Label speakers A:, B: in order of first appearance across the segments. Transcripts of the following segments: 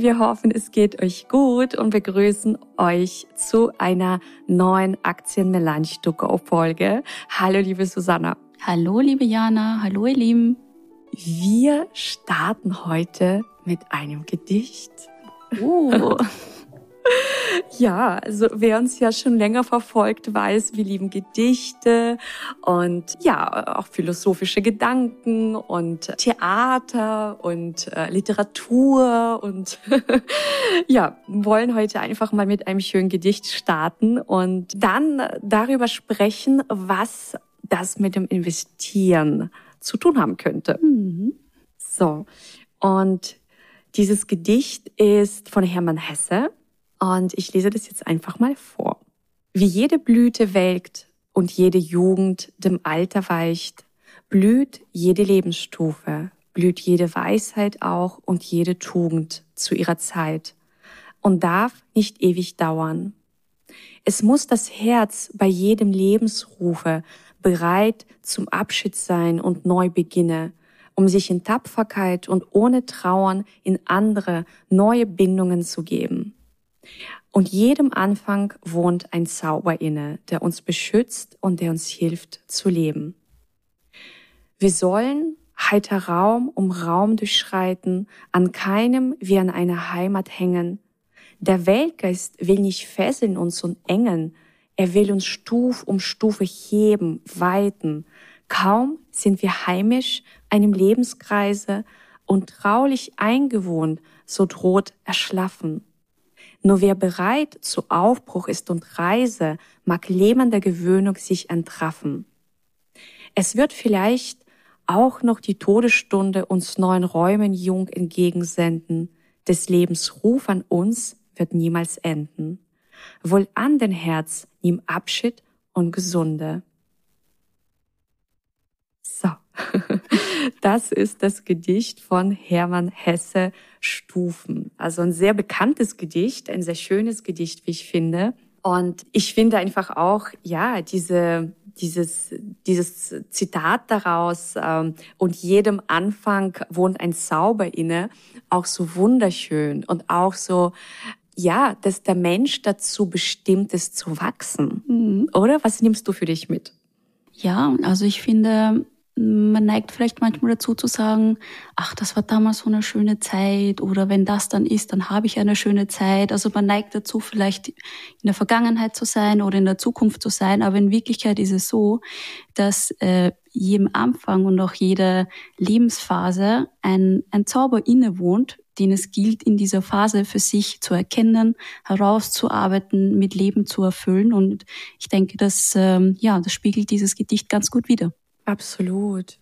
A: Wir hoffen, es geht euch gut und begrüßen euch zu einer neuen Aktien Melange to Go Folge. Hallo, liebe Susanna.
B: Hallo, liebe Jana. Hallo, ihr Lieben.
A: Wir starten heute mit einem Gedicht.
B: Oh.
A: Ja, also wer uns ja schon länger verfolgt, weiß, wir lieben Gedichte und ja, auch philosophische Gedanken und Theater und äh, Literatur und ja, wollen heute einfach mal mit einem schönen Gedicht starten und dann darüber sprechen, was das mit dem Investieren zu tun haben könnte. Mhm. So, und dieses Gedicht ist von Hermann Hesse und ich lese das jetzt einfach mal vor. Wie jede Blüte welkt und jede Jugend dem Alter weicht, blüht jede Lebensstufe, blüht jede Weisheit auch und jede Tugend zu ihrer Zeit und darf nicht ewig dauern. Es muss das Herz bei jedem Lebensrufe bereit zum Abschied sein und neu beginne, um sich in Tapferkeit und ohne Trauern in andere neue Bindungen zu geben. Und jedem Anfang wohnt ein Zauber inne, der uns beschützt und der uns hilft zu leben. Wir sollen heiter Raum um Raum durchschreiten, an keinem wie an einer Heimat hängen. Der Weltgeist will nicht fesseln uns und engen, er will uns Stuf um Stufe heben, weiten. Kaum sind wir heimisch einem Lebenskreise und traulich eingewohnt, so droht erschlaffen. Nur wer bereit zu Aufbruch ist und Reise, mag lähmender Gewöhnung sich entraffen. Es wird vielleicht auch noch die Todesstunde uns neuen Räumen jung entgegensenden. Des Lebens Ruf an uns wird niemals enden. Wohl an den Herz, nimm Abschied und Gesunde. So. Das ist das Gedicht von Hermann Hesse Stufen. Also ein sehr bekanntes Gedicht, ein sehr schönes Gedicht, wie ich finde. Und ich finde einfach auch, ja, diese, dieses, dieses Zitat daraus, ähm, und jedem Anfang wohnt ein Zauber inne, auch so wunderschön und auch so, ja, dass der Mensch dazu bestimmt ist zu wachsen. Mhm. Oder? Was nimmst du für dich mit?
B: Ja, also ich finde, man neigt vielleicht manchmal dazu zu sagen, ach, das war damals so eine schöne Zeit oder wenn das dann ist, dann habe ich eine schöne Zeit. Also man neigt dazu, vielleicht in der Vergangenheit zu sein oder in der Zukunft zu sein, aber in Wirklichkeit ist es so, dass äh, jedem Anfang und auch jeder Lebensphase ein, ein Zauber innewohnt, den es gilt, in dieser Phase für sich zu erkennen, herauszuarbeiten, mit Leben zu erfüllen. Und ich denke, dass, ähm, ja, das spiegelt dieses Gedicht ganz gut wider.
A: Absolut.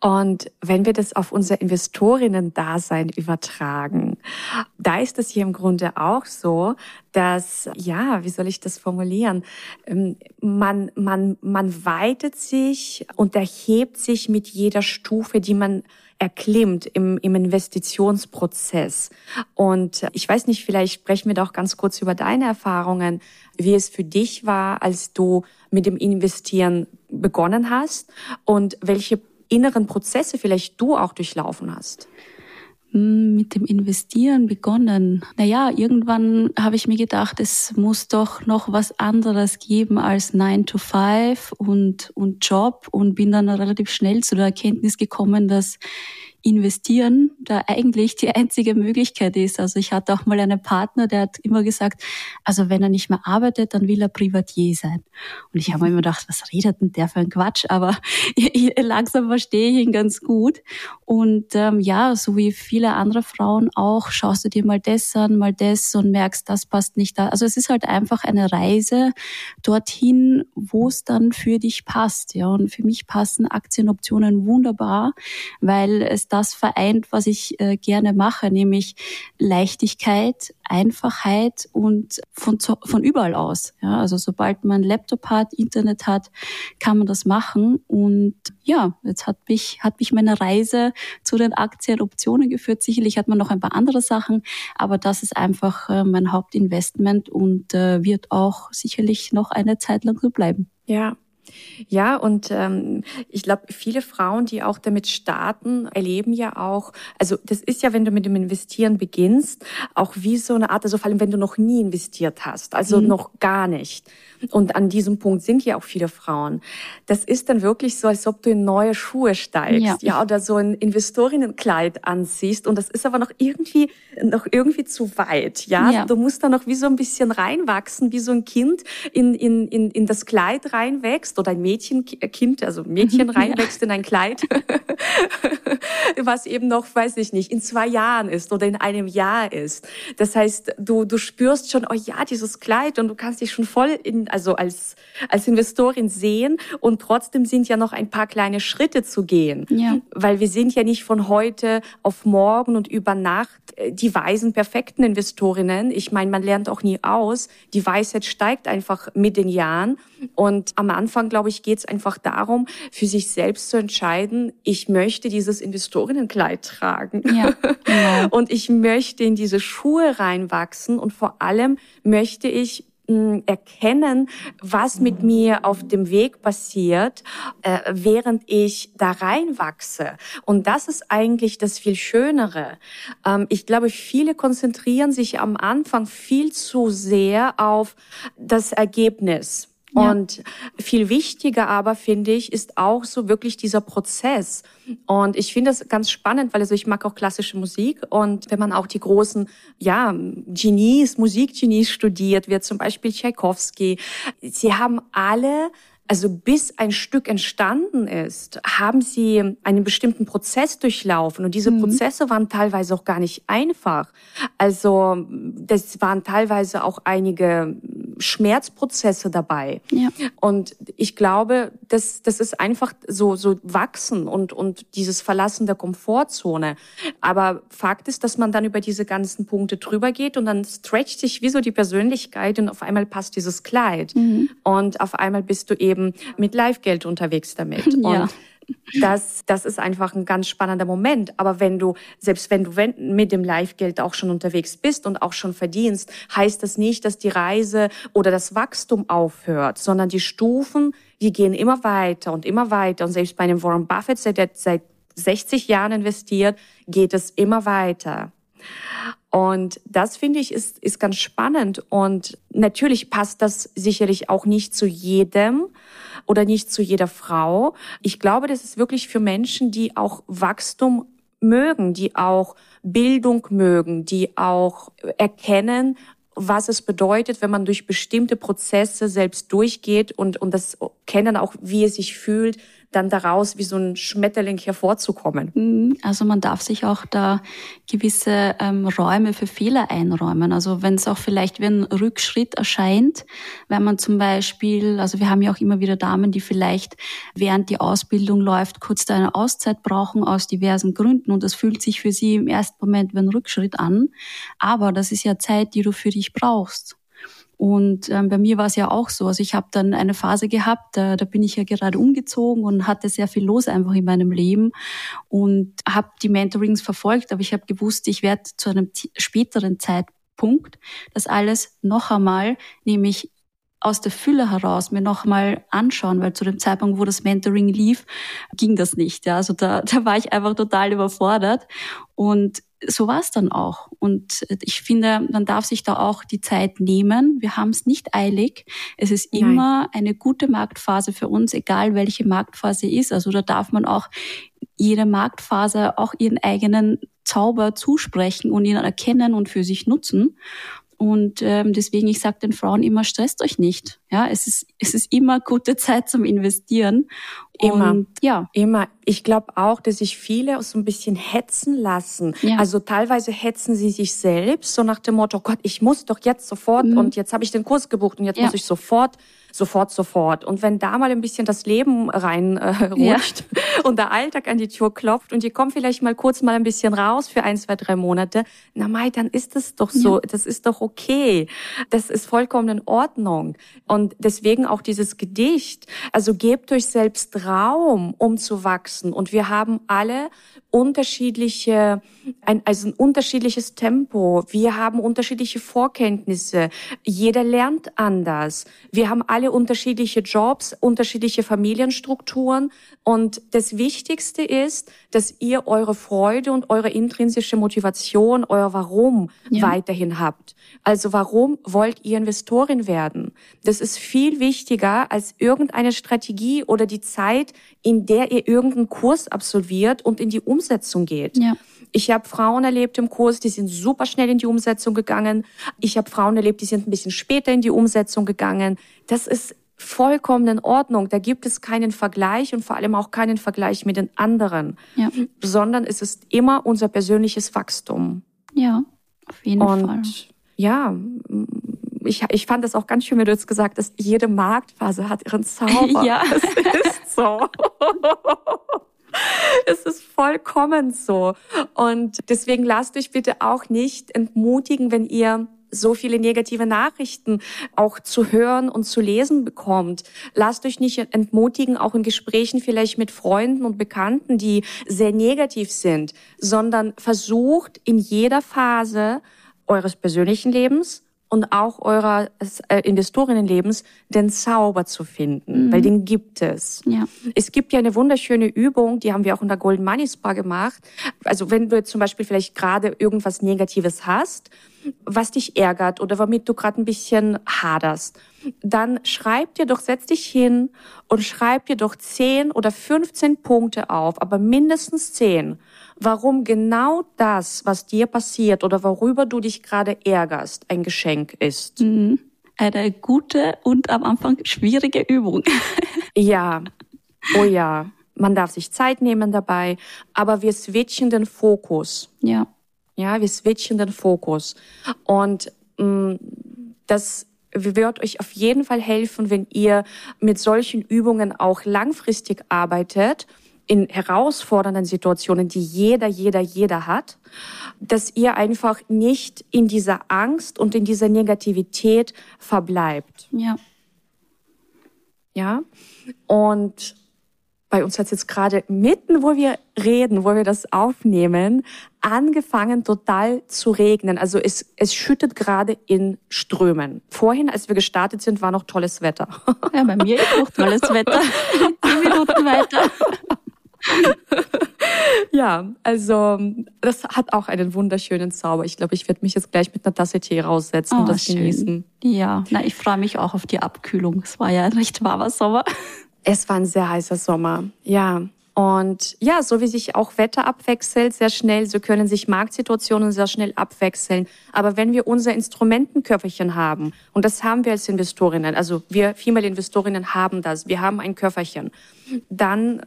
A: Und wenn wir das auf unser Investorinnen-Dasein übertragen, da ist es hier im Grunde auch so, dass, ja, wie soll ich das formulieren? Ähm, man, man, man weitet sich und erhebt sich mit jeder Stufe, die man erklimmt im, im Investitionsprozess. Und ich weiß nicht, vielleicht sprechen wir doch ganz kurz über deine Erfahrungen, wie es für dich war, als du mit dem Investieren begonnen hast und welche inneren Prozesse vielleicht du auch durchlaufen hast
B: hm, mit dem Investieren begonnen. Naja, irgendwann habe ich mir gedacht, es muss doch noch was anderes geben als 9 to 5 und, und Job und bin dann relativ schnell zu der Erkenntnis gekommen, dass investieren da eigentlich die einzige Möglichkeit ist. Also ich hatte auch mal einen Partner, der hat immer gesagt, also wenn er nicht mehr arbeitet, dann will er Privatier sein. Und ich habe mir immer gedacht, was redet denn der für ein Quatsch? Aber langsam verstehe ich ihn ganz gut. Und ähm, ja, so wie viele andere Frauen auch, schaust du dir mal das an, mal das und merkst, das passt nicht da. Also es ist halt einfach eine Reise dorthin, wo es dann für dich passt. Ja, und für mich passen Aktienoptionen wunderbar, weil es das vereint, was ich äh, gerne mache, nämlich Leichtigkeit, Einfachheit und von, von überall aus. Ja, also sobald man Laptop hat, Internet hat, kann man das machen. Und ja, jetzt hat mich, hat mich meine Reise zu den Aktienoptionen geführt. Sicherlich hat man noch ein paar andere Sachen, aber das ist einfach äh, mein Hauptinvestment und äh, wird auch sicherlich noch eine Zeit lang so bleiben.
A: Ja, ja, und ähm, ich glaube, viele Frauen, die auch damit starten, erleben ja auch, also das ist ja, wenn du mit dem Investieren beginnst, auch wie so eine Art, also vor allem, wenn du noch nie investiert hast, also mhm. noch gar nicht. Und an diesem Punkt sind ja auch viele Frauen. Das ist dann wirklich so, als ob du in neue Schuhe steigst, ja, ja oder so ein Investorinnenkleid anziehst. Und das ist aber noch irgendwie, noch irgendwie zu weit, ja. ja. Du musst da noch wie so ein bisschen reinwachsen, wie so ein Kind in, in, in, in das Kleid reinwächst oder ein Mädchenkind, also ein Mädchen reinwächst in ein Kleid, was eben noch, weiß ich nicht, in zwei Jahren ist oder in einem Jahr ist. Das heißt, du, du spürst schon, oh ja, dieses Kleid und du kannst dich schon voll in, also als, als Investorin sehen und trotzdem sind ja noch ein paar kleine Schritte zu gehen. Ja. Weil wir sind ja nicht von heute auf morgen und über Nacht äh, die weisen, perfekten Investorinnen. Ich meine, man lernt auch nie aus. Die Weisheit steigt einfach mit den Jahren. Und am Anfang, glaube ich, geht es einfach darum, für sich selbst zu entscheiden, ich möchte dieses Investorinnenkleid tragen. Ja, genau. und ich möchte in diese Schuhe reinwachsen und vor allem möchte ich hm, erkennen, was mit mir auf dem Weg passiert, äh, während ich da reinwachse. Und das ist eigentlich das viel Schönere. Ähm, ich glaube, viele konzentrieren sich am Anfang viel zu sehr auf das Ergebnis. Und viel wichtiger aber, finde ich, ist auch so wirklich dieser Prozess. Und ich finde das ganz spannend, weil also ich mag auch klassische Musik. Und wenn man auch die großen, ja, Genies, Musikgenies studiert, wie zum Beispiel Tchaikovsky, sie haben alle also bis ein Stück entstanden ist, haben sie einen bestimmten Prozess durchlaufen und diese mhm. Prozesse waren teilweise auch gar nicht einfach. Also das waren teilweise auch einige Schmerzprozesse dabei. Ja. Und ich glaube, das, das ist einfach so, so wachsen und, und dieses Verlassen der Komfortzone. Aber Fakt ist, dass man dann über diese ganzen Punkte drüber geht und dann stretcht sich wie so die Persönlichkeit und auf einmal passt dieses Kleid. Mhm. Und auf einmal bist du eben mit Live-Geld unterwegs damit. Ja. Und das, das ist einfach ein ganz spannender Moment. Aber wenn du, selbst wenn du mit dem Live-Geld auch schon unterwegs bist und auch schon verdienst, heißt das nicht, dass die Reise oder das Wachstum aufhört, sondern die Stufen, die gehen immer weiter und immer weiter. Und selbst bei einem Warren Buffett, der seit 60 Jahren investiert, geht es immer weiter. Und das finde ich ist, ist ganz spannend. Und natürlich passt das sicherlich auch nicht zu jedem oder nicht zu jeder Frau. Ich glaube, das ist wirklich für Menschen, die auch Wachstum mögen, die auch Bildung mögen, die auch erkennen, was es bedeutet, wenn man durch bestimmte Prozesse selbst durchgeht und, und das kennen auch, wie es sich fühlt, dann daraus wie so ein Schmetterling hervorzukommen.
B: Mhm. Also man darf sich auch da gewisse ähm, Räume für Fehler einräumen. Also wenn es auch vielleicht wie ein Rückschritt erscheint, wenn man zum Beispiel, also wir haben ja auch immer wieder Damen, die vielleicht während die Ausbildung läuft, kurz da eine Auszeit brauchen aus diversen Gründen und das fühlt sich für sie im ersten Moment wie ein Rückschritt an. Aber das ist ja Zeit, die du für dich brauchst. Und ähm, bei mir war es ja auch so. Also ich habe dann eine Phase gehabt, da, da bin ich ja gerade umgezogen und hatte sehr viel los einfach in meinem Leben und habe die Mentorings verfolgt, aber ich habe gewusst, ich werde zu einem späteren Zeitpunkt das alles noch einmal, nämlich aus der Fülle heraus mir nochmal anschauen, weil zu dem Zeitpunkt, wo das Mentoring lief, ging das nicht. Ja. Also da, da war ich einfach total überfordert. Und so war es dann auch. Und ich finde, man darf sich da auch die Zeit nehmen. Wir haben es nicht eilig. Es ist Nein. immer eine gute Marktphase für uns, egal welche Marktphase ist. Also da darf man auch jede Marktphase auch ihren eigenen Zauber zusprechen und ihn erkennen und für sich nutzen. Und ähm, deswegen, ich sage den Frauen immer, stresst euch nicht. Ja, es ist, es ist immer gute Zeit zum Investieren.
A: Immer. Und, ja. Immer. Ich glaube auch, dass sich viele so ein bisschen hetzen lassen. Ja. Also teilweise hetzen sie sich selbst, so nach dem Motto, Gott, ich muss doch jetzt sofort mhm. und jetzt habe ich den Kurs gebucht und jetzt ja. muss ich sofort sofort, sofort. Und wenn da mal ein bisschen das Leben reinrutscht, äh, ja. und der Alltag an die Tür klopft und ihr kommt vielleicht mal kurz mal ein bisschen raus für ein, zwei, drei Monate, na Mai, dann ist das doch so, das ist doch okay. Das ist vollkommen in Ordnung. Und deswegen auch dieses Gedicht. Also gebt euch selbst Raum, um zu wachsen. Und wir haben alle unterschiedliche, ein, also ein unterschiedliches Tempo. Wir haben unterschiedliche Vorkenntnisse. Jeder lernt anders. Wir haben alle unterschiedliche Jobs, unterschiedliche Familienstrukturen. Und das Wichtigste ist, dass ihr eure Freude und eure intrinsische Motivation, euer Warum ja. weiterhin habt. Also warum wollt ihr Investorin werden? Das ist viel wichtiger als irgendeine Strategie oder die Zeit, in der ihr irgendeinen Kurs absolviert und in die Umsetzung geht. Ja. Ich habe Frauen erlebt im Kurs, die sind super schnell in die Umsetzung gegangen. Ich habe Frauen erlebt, die sind ein bisschen später in die Umsetzung gegangen. Das ist vollkommen in Ordnung. Da gibt es keinen Vergleich und vor allem auch keinen Vergleich mit den anderen, ja. sondern es ist immer unser persönliches Wachstum.
B: Ja, auf jeden und Fall.
A: Ja, ich, ich fand das auch ganz schön, wie du jetzt gesagt hast, jede Marktphase hat ihren Zauber.
B: ja.
A: Es ist so. es ist vollkommen so. Und deswegen lasst euch bitte auch nicht entmutigen, wenn ihr so viele negative Nachrichten auch zu hören und zu lesen bekommt. Lasst euch nicht entmutigen, auch in Gesprächen vielleicht mit Freunden und Bekannten, die sehr negativ sind, sondern versucht in jeder Phase eures persönlichen Lebens und auch eurer äh, Investorinnenlebens den Zauber zu finden, mhm. weil den gibt es. Ja. Es gibt ja eine wunderschöne Übung, die haben wir auch in der Golden Money Spa gemacht. Also wenn du jetzt zum Beispiel vielleicht gerade irgendwas Negatives hast, was dich ärgert oder womit du gerade ein bisschen haderst, dann schreib dir doch, setz dich hin und schreib dir doch 10 oder 15 Punkte auf, aber mindestens 10 warum genau das, was dir passiert oder worüber du dich gerade ärgerst, ein Geschenk ist. Mhm.
B: Eine gute und am Anfang schwierige Übung.
A: ja, oh ja. Man darf sich Zeit nehmen dabei, aber wir switchen den Fokus.
B: Ja.
A: Ja, wir switchen den Fokus. Und mh, mm, das wird euch auf jeden Fall helfen, wenn ihr mit solchen Übungen auch langfristig arbeitet in herausfordernden Situationen, die jeder, jeder, jeder hat, dass ihr einfach nicht in dieser Angst und in dieser Negativität verbleibt.
B: Ja.
A: Ja. Und bei uns hat es jetzt gerade mitten, wo wir reden, wo wir das aufnehmen, angefangen total zu regnen. Also es, es schüttet gerade in Strömen. Vorhin, als wir gestartet sind, war noch tolles Wetter.
B: Ja, bei mir ist auch tolles Wetter. Zehn Minuten weiter.
A: ja, also das hat auch einen wunderschönen Zauber. Ich glaube, ich werde mich jetzt gleich mit einer Tasse Tee raussetzen oh, und das schön. genießen.
B: Ja, na, ich freue mich auch auf die Abkühlung. Es war ja ein recht warmer Sommer.
A: Es war ein sehr heißer Sommer, ja. Und ja, so wie sich auch Wetter abwechselt sehr schnell, so können sich Marktsituationen sehr schnell abwechseln. Aber wenn wir unser Instrumentenköfferchen haben, und das haben wir als Investorinnen, also wir Female Investorinnen haben das, wir haben ein Köfferchen, dann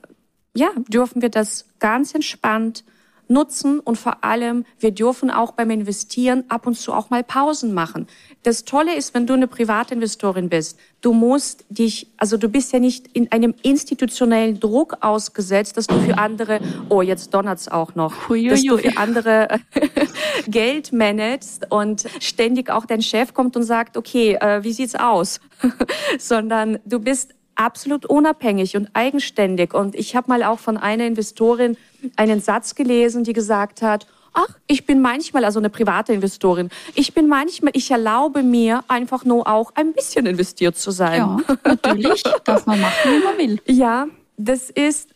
A: ja, dürfen wir das ganz entspannt nutzen und vor allem, wir dürfen auch beim Investieren ab und zu auch mal Pausen machen. Das Tolle ist, wenn du eine Privatinvestorin bist, du musst dich, also du bist ja nicht in einem institutionellen Druck ausgesetzt, dass du für andere, oh, jetzt donnert's auch noch, Huiuiui. dass du für andere Geld managst und ständig auch dein Chef kommt und sagt, okay, äh, wie sieht's aus? Sondern du bist absolut unabhängig und eigenständig. Und ich habe mal auch von einer Investorin einen Satz gelesen, die gesagt hat, ach, ich bin manchmal, also eine private Investorin, ich bin manchmal, ich erlaube mir einfach nur auch ein bisschen investiert zu sein.
B: Ja, natürlich, darf man machen, wie man will.
A: Ja, das ist,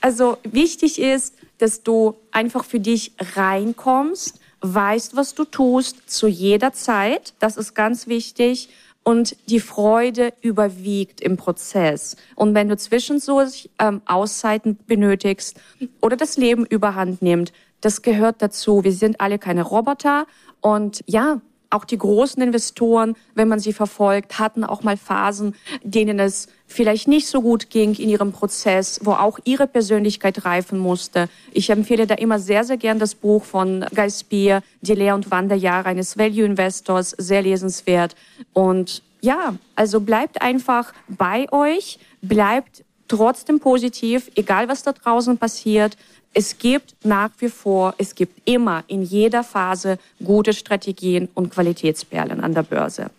A: also wichtig ist, dass du einfach für dich reinkommst, weißt, was du tust, zu jeder Zeit. Das ist ganz wichtig und die Freude überwiegt im Prozess. Und wenn du zwischendurch ähm, Auszeiten benötigst oder das Leben überhand nimmt, das gehört dazu. Wir sind alle keine Roboter und ja, auch die großen Investoren, wenn man sie verfolgt, hatten auch mal Phasen, denen es vielleicht nicht so gut ging in ihrem Prozess, wo auch ihre Persönlichkeit reifen musste. Ich empfehle da immer sehr, sehr gern das Buch von Guy Spear, Die Lehr- und Wanderjahre eines Value Investors, sehr lesenswert. Und ja, also bleibt einfach bei euch, bleibt trotzdem positiv, egal was da draußen passiert. Es gibt nach wie vor, es gibt immer in jeder Phase gute Strategien und Qualitätsperlen an der Börse.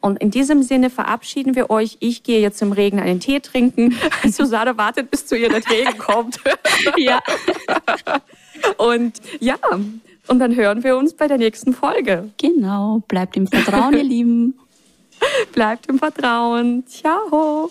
A: Und in diesem Sinne verabschieden wir euch. Ich gehe jetzt im Regen einen Tee trinken. Susanne wartet, bis zu ihr der Regen kommt.
B: ja.
A: Und ja, und dann hören wir uns bei der nächsten Folge.
B: Genau. Bleibt im Vertrauen, ihr Lieben.
A: Bleibt im Vertrauen. Ciao.